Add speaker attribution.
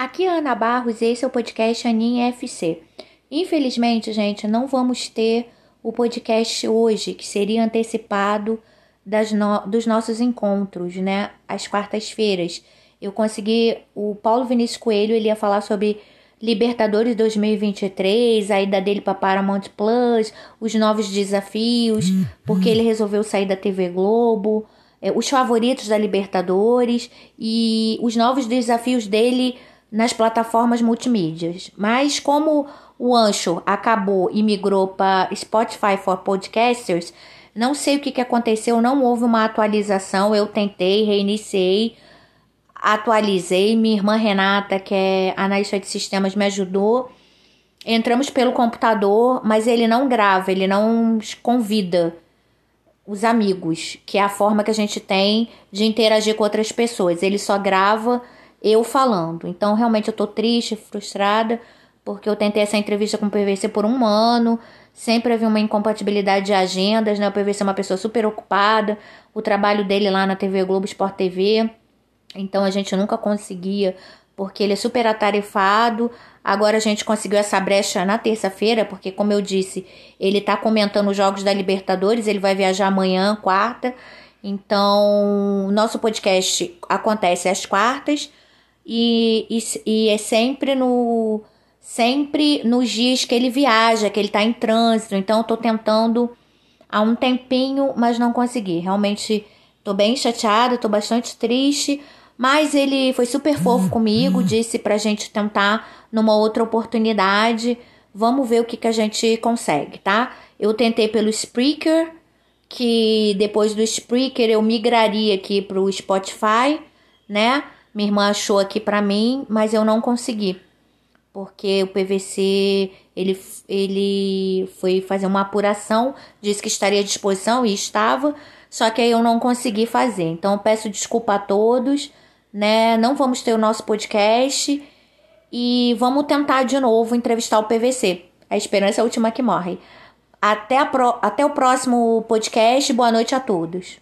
Speaker 1: Aqui é Ana Barros e esse é o podcast Aninha FC. Infelizmente, gente, não vamos ter o podcast hoje, que seria antecipado das no... dos nossos encontros, né? Às quartas-feiras. Eu consegui. O Paulo Vinícius Coelho ele ia falar sobre Libertadores 2023, a ida dele para Paramount Plus, os novos desafios, porque ele resolveu sair da TV Globo, é, os favoritos da Libertadores e os novos desafios dele nas plataformas multimídias. Mas como o Ancho acabou e migrou para Spotify for Podcasters, não sei o que, que aconteceu, não houve uma atualização. Eu tentei, reiniciei atualizei. Minha irmã Renata, que é analista de sistemas, me ajudou. Entramos pelo computador, mas ele não grava, ele não convida os amigos, que é a forma que a gente tem de interagir com outras pessoas. Ele só grava eu falando. Então, realmente, eu tô triste, frustrada, porque eu tentei essa entrevista com o PVC por um ano. Sempre havia uma incompatibilidade de agendas, né? O PVC é uma pessoa super ocupada. O trabalho dele lá na TV Globo Sport TV então a gente nunca conseguia, porque ele é super atarefado. Agora a gente conseguiu essa brecha na terça-feira, porque, como eu disse, ele tá comentando os jogos da Libertadores, ele vai viajar amanhã, quarta. Então, nosso podcast acontece às quartas e, e, e é sempre no sempre nos dias que ele viaja, que ele tá em trânsito. Então, eu tô tentando há um tempinho, mas não consegui. Realmente tô bem chateada, tô bastante triste mas ele foi super fofo comigo, disse pra gente tentar numa outra oportunidade. Vamos ver o que, que a gente consegue, tá? Eu tentei pelo Spreaker, que depois do Spreaker eu migraria aqui pro Spotify, né? Minha irmã achou aqui pra mim, mas eu não consegui. Porque o PVC ele, ele foi fazer uma apuração, disse que estaria à disposição e estava, só que aí eu não consegui fazer. Então peço desculpa a todos né? Não vamos ter o nosso podcast e vamos tentar de novo entrevistar o PVC. A esperança é a última que morre. Até, pro... Até o próximo podcast. Boa noite a todos.